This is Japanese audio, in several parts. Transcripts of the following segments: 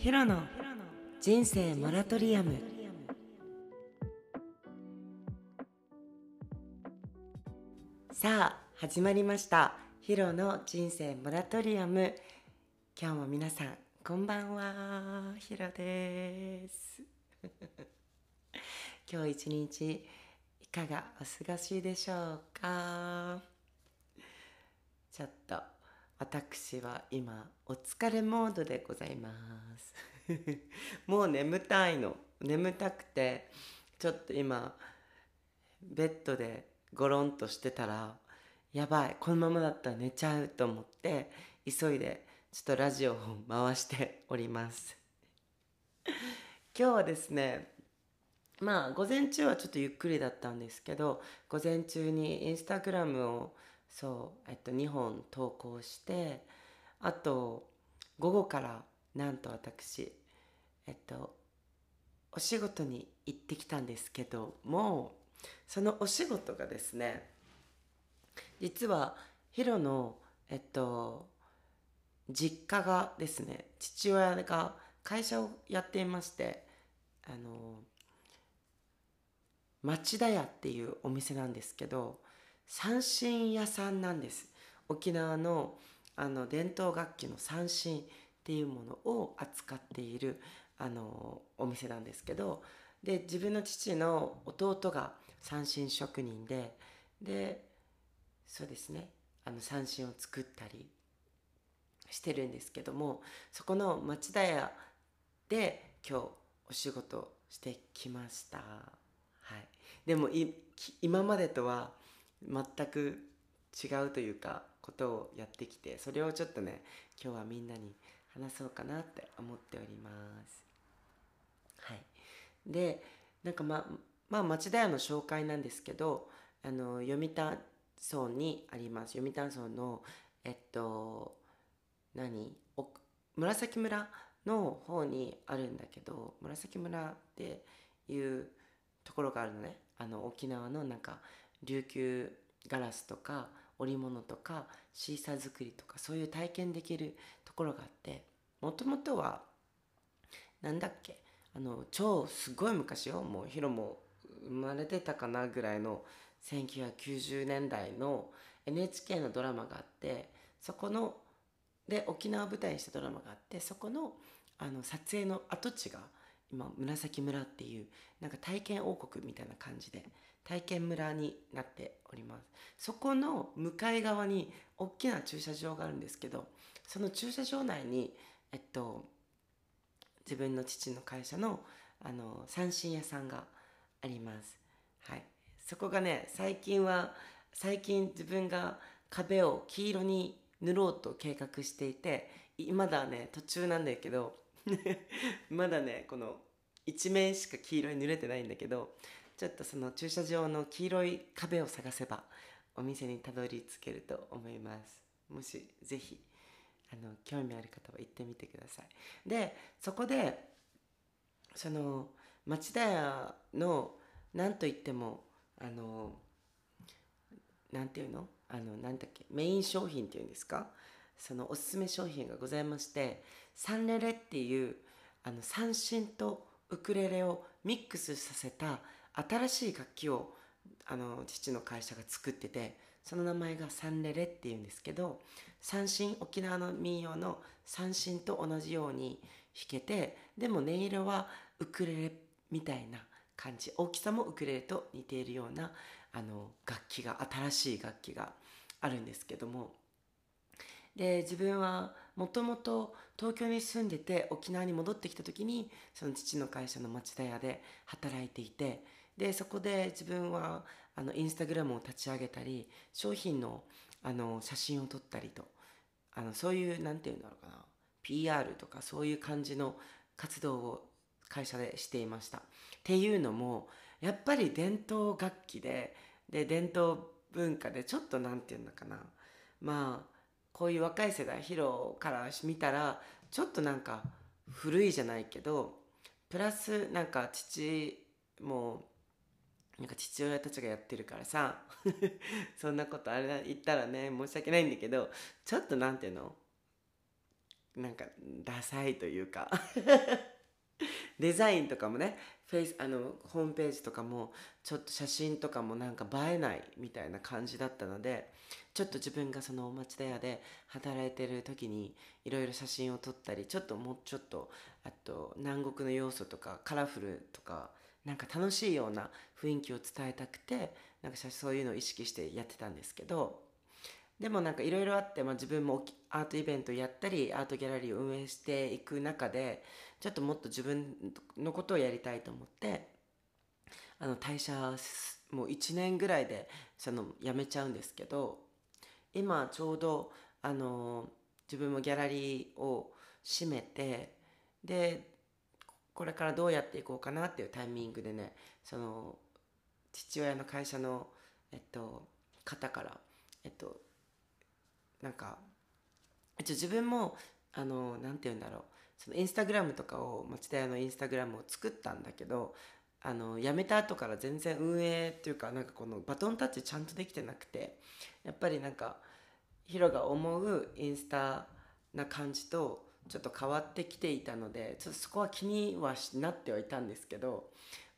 ヒロの人生モラトリアム。さあ始まりました。ヒロの人生モラトリアム。今日も皆さんこんばんは。ヒロです。今日一日いかがお過ごしでしょうか？ちょっと私は今お疲れモードでございます。もう眠たいの。眠たくてちょっと今ベッドでゴロンとしてたらやばいこのままだったら寝ちゃうと思って急いでちょっとラジオを回しております。今日はですねまあ午前中はちょっとゆっくりだったんですけど午前中にインスタグラムをそうえっと2本投稿してあと午後からなんと私えっとお仕事に行ってきたんですけどもそのお仕事がですね実はヒロのえっと実家がですね父親が会社をやっていましてあの町田屋っていうお店なんですけど三線屋さんなんです。沖縄のあの伝統楽器の三線っていうものを扱っているあのお店なんですけどで自分の父の弟が三線職人ででそうですね。あの三線を作ったりしてるんですけどもそこの町田屋で今日お仕事してきました。はい、でも今までとは全く違うというかことをやってきてそれをちょっとね今日はみんなに話そうかなって思っております。はい、でなんかままあ町田屋の紹介なんですけどあの読谷村にあります。読谷村のえっと何？紫村の方にあるんだけど紫村っていうところがあるのね。あの沖縄のなんか琉球ガラスとか織物とかシーサー作りとかそういう体験できるところがあってもともとはなんだっけあの超すごい昔よ。もうヒロも生まれてたかなぐらいの1990年代の NHK のドラマがあってそこので沖縄舞台にしたドラマがあってそこのあの撮影の跡地が今紫村っていうなんか体験王国みたいな感じで体験村になっております。そこの向かい側に大きな駐車場があるんですけどその駐車場内にえっと自分の父の会社のあの三振屋さんがあります。はい。そこがね最近は最近自分が壁を黄色に塗ろうと計画していてまだね途中なんだけどまだねこの一面しか黄色に塗れてないんだけどちょっとその駐車場の黄色い壁を探せばお店にたどり着けると思います。もしぜひあの興味ある方は行ってみてください。でそこでその町田屋の何と言ってもあの何て言うの？あの何だっけ？メイン商品っていうんですか？そのおすすめ商品がございましてサンレレっていうあの三振とウクレレをミックスさせた新しい楽器をあの父の会社が作っててその名前がサンレレっていうんですけど三振沖縄の民謡の三振と同じように弾けてでも音色はウクレレみたいな感じ大きさもウクレレと似ているようなあの楽器が新しい楽器があるんですけどもで自分はもともと東京に住んでて沖縄に戻ってきた時にその父の会社の町田屋で働いていてでそこで自分はあのインスタグラムを立ち上げたり商品のあの写真を撮ったりとあのそういう何て言うんだろうかな PR とかそういう感じの活動を会社でしていました。っていうのもやっぱり伝統楽器でで伝統文化でちょっと何て言うのかなまあこういう若い世代ヒロから見たらちょっとなんか古いじゃないけどプラスなんか父もなんか父親たちがやってるからさ そんなことあれ言ったらね申し訳ないんだけどちょっと何ていうのなんかダサいというか。デザインとかもねフェイスあのホームページとかもちょっと写真とかもなんか映えないみたいな感じだったのでちょっと自分がそのお町田屋で働いてる時にいろいろ写真を撮ったりちょっともうちょっとあと南国の要素とかカラフルとかなんか楽しいような雰囲気を伝えたくてなんかそういうのを意識してやってたんですけどでもなんかいろいろあって、まあ、自分もアートイベントやったりアートギャラリーを運営していく中でちょっともっと自分のことをやりたいと思ってあの退社もう1年ぐらいでその辞めちゃうんですけど今ちょうどあの自分もギャラリーを閉めてでこれからどうやっていこうかなっていうタイミングでねその父親の会社の、えっと、方からえっとなんか自分もあのなんて言うんだろう。そのインスタグラムとかを町田屋のインスタグラムを作ったんだけどあの辞めた後から全然運営っていうかなんかこのバトンタッチちゃんとできてなくてやっぱりなんかヒロが思うインスタな感じとちょっと変わってきていたのでちょっとそこは気にはなってはいたんですけど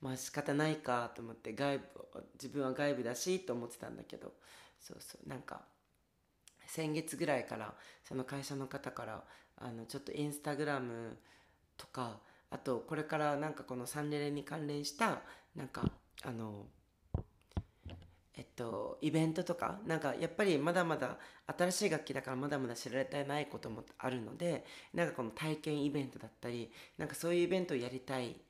まあ仕方ないかと思って外部自分は外部だしと思ってたんだけどそうそうなんか先月ぐらいからその会社の方からあのちょっとインスタグラムとかあとこれからなんかこのサンレレに関連したなんかあのえっとイベントとかなんかやっぱりまだまだ新しい楽器だからまだまだ知られてないこともあるのでなんかこの体験イベントだったりなんかそういうイベントをやりたい。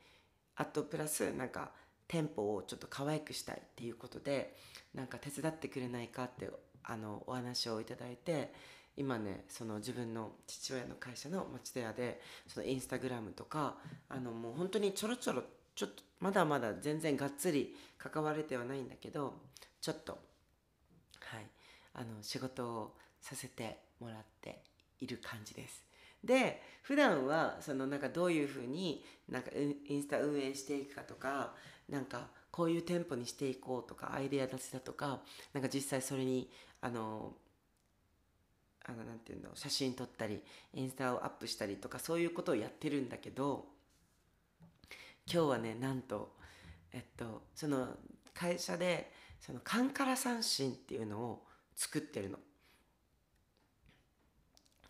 あとプラスなんか店舗をちょっと可愛くしたいっていうことでなんか手伝ってくれないかってあのお話をいただいて今ねその自分の父親の会社の町田屋でそのインスタグラムとかあのもう本当にちょろちょろちょっとまだまだ全然がっつり関われてはないんだけどちょっとはいあの仕事をさせてもらっている感じです。で普段はそのなんかどういうふうになんかインスタ運営していくかとかなんかこういう店舗にしていこうとかアイデア出しだとかなんか実際それにあのあのなんていうの写真撮ったりインスタをアップしたりとかそういうことをやってるんだけど今日はねなんとえっとその会社でそのカンカラ三振っていうのを作ってるの。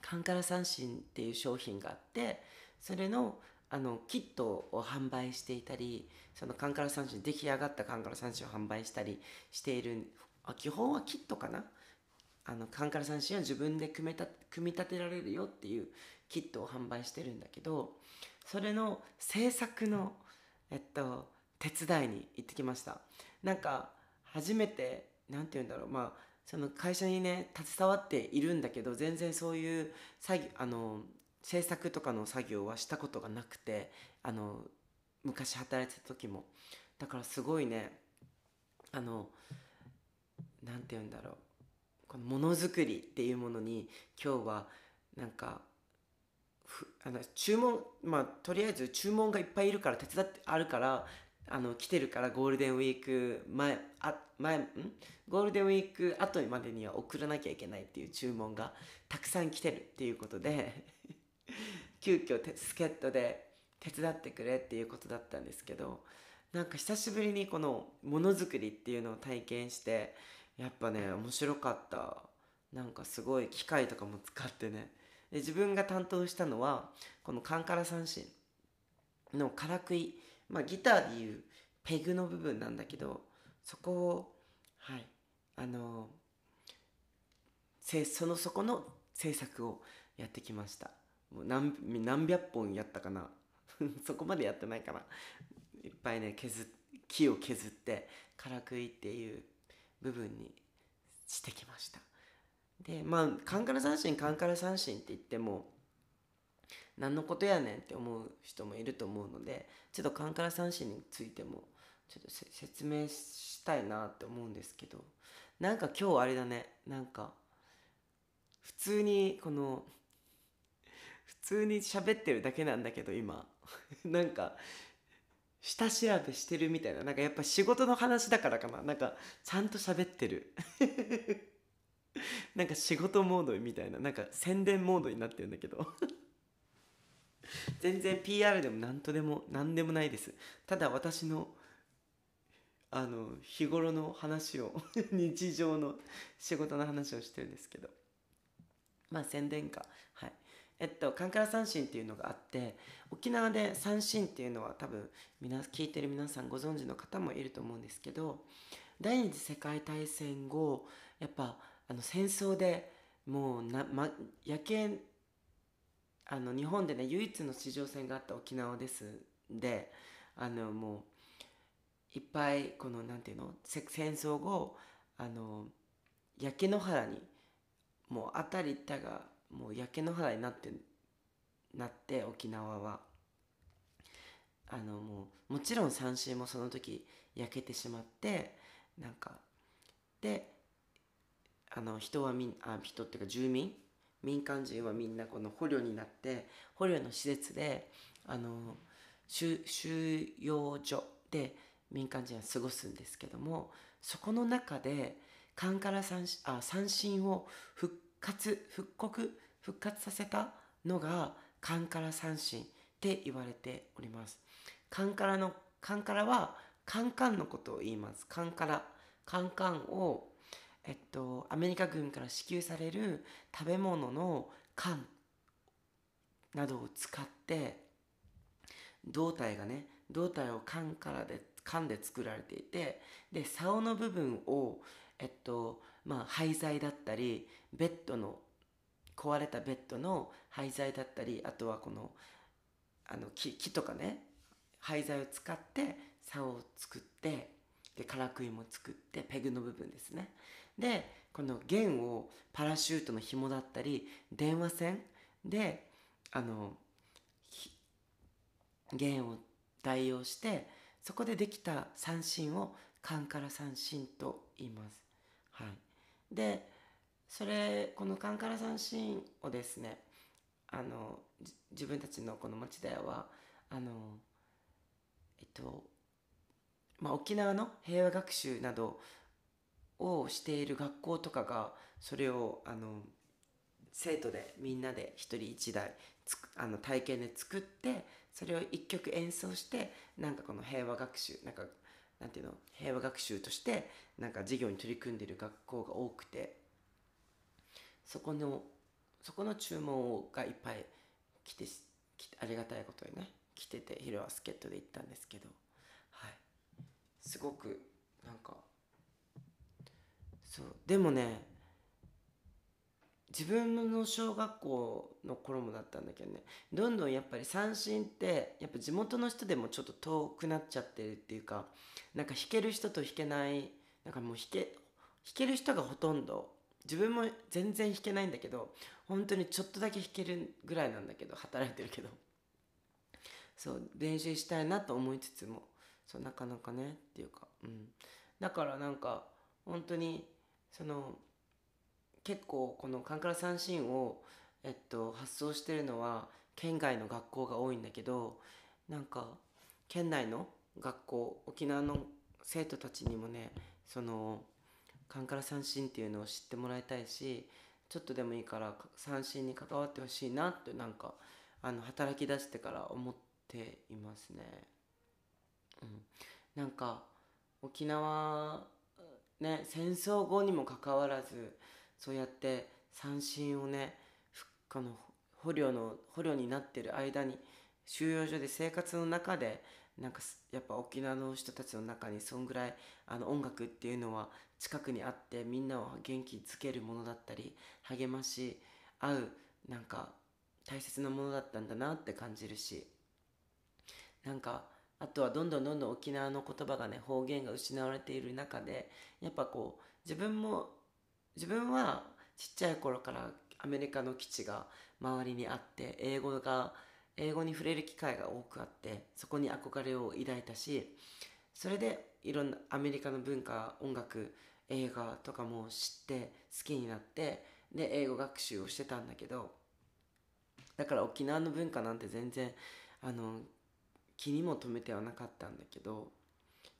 カンカラ三振っていう商品があってそれのあのキットを販売していたりそのカンカラ三振出来上がったカンカラ三振を販売したりしているあ基本はキットかな？あのカンカラ三振は自分で組み立組み立てられるよっていうキットを販売してるんだけどそれの制作の、えっと、手伝いに行ってきました。なんか初めて何て言うんだろう。まあその会社にね携わっているんだけど全然そういう作業あの制作とかの作業はしたことがなくてあの昔働いてた時も。だからすごいねあの何て言うんだろう。このものづくりっていうものに今日はなんかあの注文まあとりあえず注文がいっぱいいるから手伝ってあるからあの来てるからゴールデンウィーク前あ前ん？ゴールデンウィーク後までには送らなきゃいけないっていう注文がたくさん来てるっていうことで。急遽助っ人で手伝ってくれっていうことだったんですけどなんか久しぶりにこのものづくりっていうのを体験してやっぱね面白かった。なんかすごい機械とかも使ってね。で自分が担当したのはこのカンカラ三振のからくい、まあ、ギターでいうペグの部分なんだけどそこをはいあのその底の制作をやってきました。何何百本やったかな。そこまでやってないかないっぱいね削木を削ってからくいっていう部分にしてきました。でまあカンカラ三振カンカラ三振って言っても何のことやねんって思う人もいると思うのでちょっとカンカラ三振についてもちょっと説明したいなって思うんですけどなんか今日あれだね。なんか普通にこの通に喋ってるだけなんだけど今。なんか下調べしてるみたいな。なんかやっぱ仕事の話だからかな。なんかちゃんと喋ってる。なんか仕事モードみたいな。なんか宣伝モードになってるんだけど。全然 PR でも何とでも何でもないです。ただ私のあの日頃の話を日常の仕事の話をしてるんですけど。まあ宣伝か。はい。えっとカンカラ三振っていうのがあって沖縄で三振っていうのは多分皆聞いてる皆さんご存知の方もいると思うんですけど第二次世界大戦後やっぱあの戦争でもうな、ま、夜景あの日本でね唯一の地上戦があった沖縄です。であのもういっぱいこのなんていうの戦争後あの焼け野原にもう辺り一帯がもう焼け野原になってなって沖縄は。あのもうもちろん三振もその時焼けてしまってなんかであの人はみんあ人っていうか住民民間人はみんなこの捕虜になって捕虜の施設であの収容所で民間人は過ごすんですけどもそこの中でカンカラ三あ三振を復活復刻復活させたのがカンカラ三振って言われております。カンカラのカンカラはカンカンのことを言います。カンカラ。カンカンをえっとアメリカ軍から支給される食べ物の缶などを使って胴体がね胴体を缶からで缶で作られていてで竿の部分をえっとまあ廃材だったりベッドの壊れたベッドの廃材だったりあとはこのあの木木とかね廃材を使って竿を作ってでからくいも作ってペグの部分ですねでこの弦をパラシュートの紐だったり電話線であの弦を代用してそこでできた三振をカンカラ三振と言います。はい、でそれこのカンカラ三振をですねあの自分たちのこの町田屋はあのえっとまあ、沖縄の平和学習などをしている学校とかがそれをあの生徒でみんなで一人一台つあの体験で作ってそれを一曲演奏してなんかこの平和学習なんかなんていうの平和学習としてなんか授業に取り組んでいる学校が多くてそこのそこの注文がいっぱい来てありがたいことにね来てて昼は助っ人で行ったんですけどはい。すごくなんかそう。でもね自分の小学校の頃もだったんだけどねどんどんやっぱり三振ってやっぱ地元の人でもちょっと遠くなっちゃってるっていうかなんか弾ける人と弾けないなんかもう弾け弾ける人がほとんど自分も全然弾けないんだけど本当にちょっとだけ弾けるぐらいなんだけど働いてるけど。そう練習したいなと思いつつもそうなかなかねっていうかうん。だからなんか本当にその結構このカンカラ三振を、えっと、発送してるのは県外の学校が多いんだけどなんか県内の学校沖縄の生徒たちにもねそのカンカラ三振っていうのを知ってもらいたいしちょっとでもいいから三振に関わってほしいなってなんかあの働き出してから思っていますね。うん、なんか沖縄ね戦争後にもかかわらずそうやって三振をねこの捕虜の捕虜になってる間に収容所で生活の中でなんかやっぱ沖縄の人たちの中にそんぐらいあの音楽っていうのは近くにあってみんなを元気づけるものだったり励まし合うなんか大切なものだったんだなって感じるしなんかあとはどんどんどんどん沖縄の言葉がね方言が失われている中でやっぱこう自分も自分はちっちゃい頃からアメリカの基地が周りにあって英語が英語に触れる機会が多くあってそこに憧れを抱いたしそれでいろんなアメリカの文化音楽映画とかも知って好きになってで英語学習をしてたんだけどだから沖縄の文化なんて全然あの気にも留めてはなかったんだけど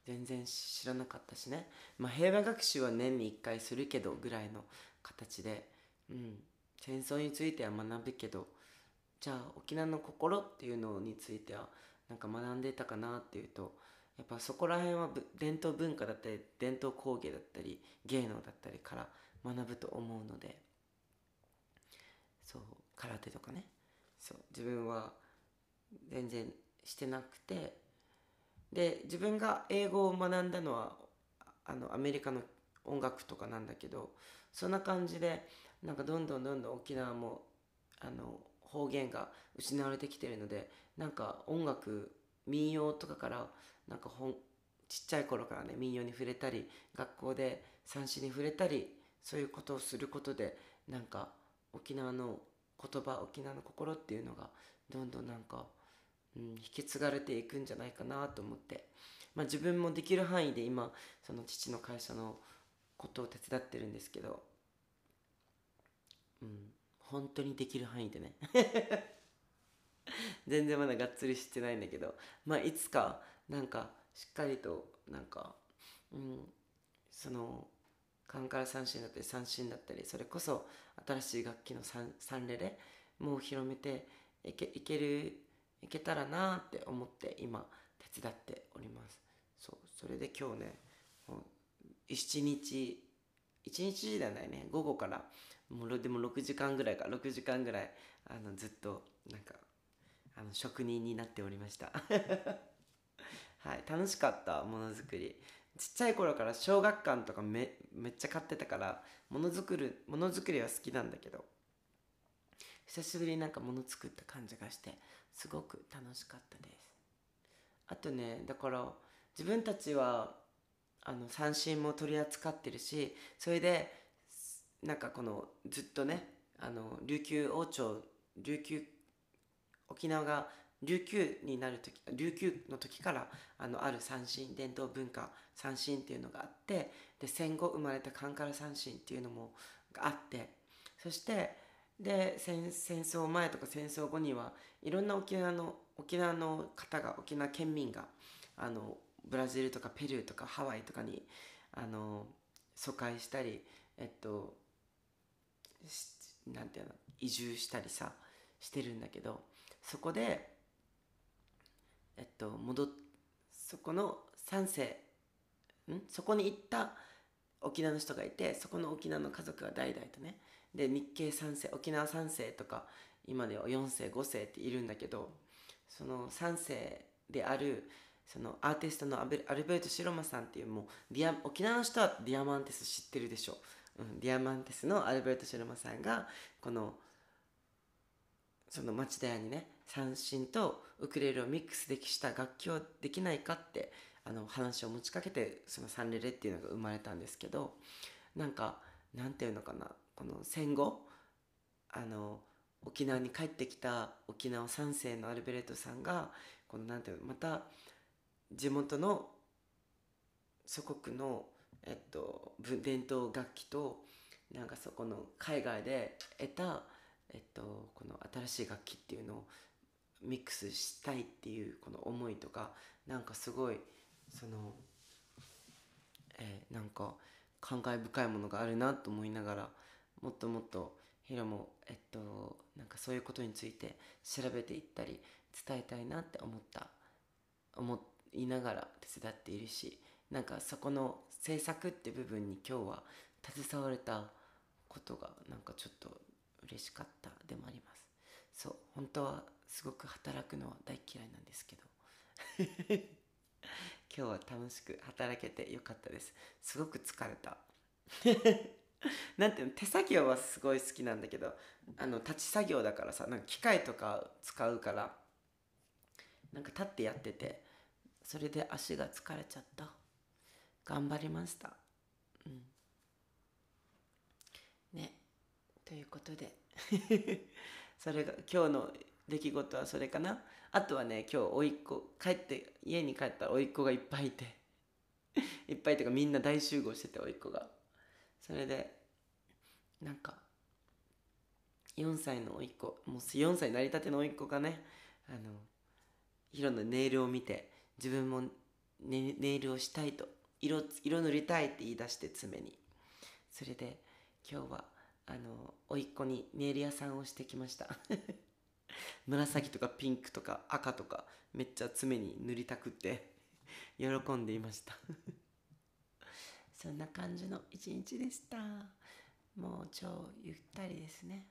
全然知らなかったしね、まあ、平和学習は年に1回するけどぐらいの形で、うん、戦争については学ぶけどじゃあ沖縄の心っていうのについてはなんか学んでたかなっていうとやっぱそこら辺は伝統文化だったり伝統工芸だったり芸能だったりから学ぶと思うのでそう空手とかね。そう自分は全然してなくてで自分が英語を学んだのはあのアメリカの音楽とかなんだけどそんな感じでなんかどんどんどんどん沖縄もあの方言が失われてきてるのでなんか音楽民謡とかからなんかほんちっちゃい頃からね民謡に触れたり学校で三詞に触れたりそういうことをすることでなんか沖縄の言葉沖縄の心っていうのがどんどんなんか、うん、引き継がれていくんじゃないかなと思って、まあ、自分もできる範囲で今その父の会社のことを手伝ってるんですけど、うん、本当にできる範囲でね。全然まだがっつりしてないんだけど。まあいつかなんかしっかりとなんか、うん、そのカンカラ三振だったり三振だったりそれこそ新しい楽器のサンレレもう広めていけいけるいけたらなって思って今手伝っております。そうそれで今日ね一日一日じゃないね午後からもうでも6時間ぐらいか。6時間ぐらいあのずっとなんかあの職人になっておりました。はい。楽しかった。ものづくり。ちっちゃい頃から小学館とかめめっちゃ買ってたからものづくるものづくりは好きなんだけど久しぶりになんかもの作った感じがしてすごく楽しかったです。あとねだから自分たちはあの三振も取り扱ってるしそれでなんかこのずっとねあの琉球王朝琉球沖縄が琉球になる時琉球の時からあのある三振伝統文化三振っていうのがあってで戦後生まれたカンカラ三振っていうのもあってそしてで戦争前とか戦争後にはいろんな沖縄の沖縄の方が沖縄県民があのブラジルとかペルーとかハワイとかにあの疎開したりえっとなんていうの移住したりさしてるんだけどそこでえっと戻っそこの3世ん？そこに行った沖縄の人がいてそこの沖縄の家族が代々とね。で日系3世沖縄3世とか今では4世5世っているんだけどその3世であるそのアーティストのアルベルト・シロマさんっていうもうディア沖縄の人はディアマンテス知ってるでしょ、うん、ディアマンテスのアルベルト・シロマさんがこのその町田屋にね三振とウクレレをミックスできした楽器をできないかってあの話を持ちかけてそのサンレレっていうのが生まれたんですけどなんかなんていうのかなこの戦後あの沖縄に帰ってきた沖縄三世のアルベルトさんがこのなんていうのまた地元の祖国の、えっと、伝統楽器となんかそこの海外で得た、えっと、この新しい楽器っていうのをミックスしたいっていうこの思いとかなんかすごいその、えー、なんか感慨深いものがあるなと思いながらもっともっとヒロもえっとなんかそういうことについて調べていったり伝えたいなって思った思いながら手伝っているしなんかそこの制作って部分に今日は携われたことがなんかちょっと嬉しかったでもあります。そう本当はすごく働くのは大嫌いなんですけど。今日は楽しく働けてよかったです。すごく疲れた。なんていうの手作業はすごい好きなんだけどあの立ち作業だからさなんか機械とか使うからなんか立ってやっててそれで足が疲れちゃった。頑張りました。うん。ね。ということで。それが今日の出来事はそれかな。あとはね今日おいっ子帰って家に帰ったらおいっ子がいっぱいいて。いっぱいというかみんな大集合してておいっ子が。それでなんか4歳のおいっ子もう4歳なりたてのおいっ子がねあのヒロのネイルを見て自分もネイルをしたいと色色塗りたいって言い出して爪に。それで今日はあの甥っ子にネイル屋さんをしてきました。紫とかピンクとか赤とかめっちゃ爪に塗りたくって喜んでいました。そんな感じの一日でした。もう超ゆったりですね。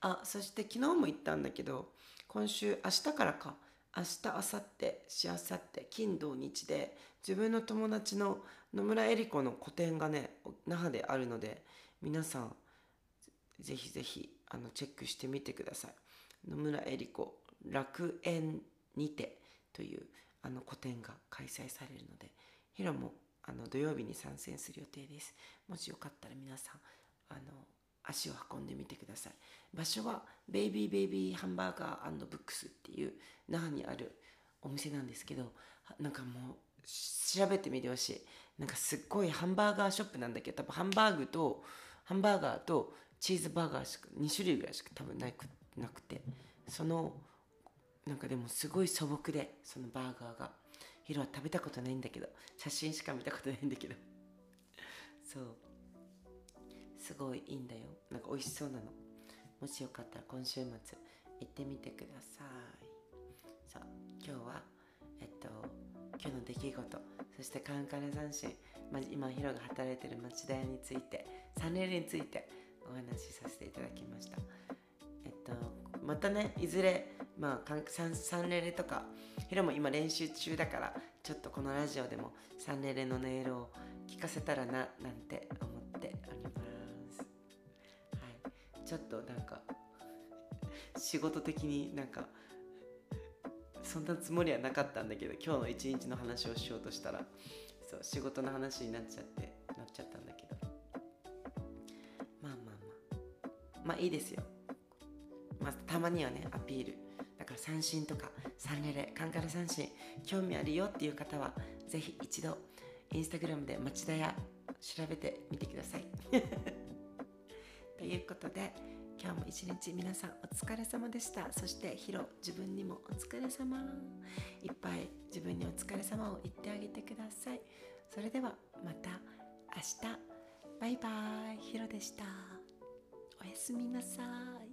あそして昨日も言ったんだけど今週明日からか。明日明後日しあさって金土日で自分の友達の野村恵里子の個展がね那覇であるので皆さんぜひぜひあのチェックしてみてください。野村恵里子楽園にてというあの個展が開催されるのでヒロもあの土曜日に参戦する予定です。もしよかったら皆さんあの足を運んでみてください。場所はベイビーベイビーハンバーガーブックスっていう那覇にあるお店なんですけどなんかもう調べてみてほしい。なんかすっごいハンバーガーショップなんだけど多分ハンバーグとハンバーガーとチーズバーガーしか2種類ぐらいしか多分なくなくて。そのなんかでもすごい素朴でそのバーガーが。ヒロは食べたことないんだけど写真しか見たことないんだけど。そう。すごいいいんだよ。なんか美味しそうなの。もしよかったら今週末行ってみてください。さあ今日はえっと今日の出来事。そしてカンカラ斬新、ま、今ヒロが働いてる町田屋についてサンレールについてお話しさせていただきました。えっとまたねいずれまあサンサンレレとかヒロも今練習中だからちょっとこのラジオでもサンレレの音色を聞かせたらななんて思ちょっとなんか仕事的になんかそんなつもりはなかったんだけど今日の一日の話をしようとしたらそう仕事の話になっちゃってなっちゃったんだけど。まあまあまあ。まあいいですよ。まあたまにはねアピール。だから三振とかサンレレカンカラ三振興味あるよっていう方はぜひ一度インスタグラムで町田屋調べてみてください。ということで今日も一日皆さんお疲れ様でした。そしてヒロ自分にもお疲れ様。いっぱい自分にお疲れ様を言ってあげてください。それではまた明日。バイバイ。ヒロでした。おやすみなさい。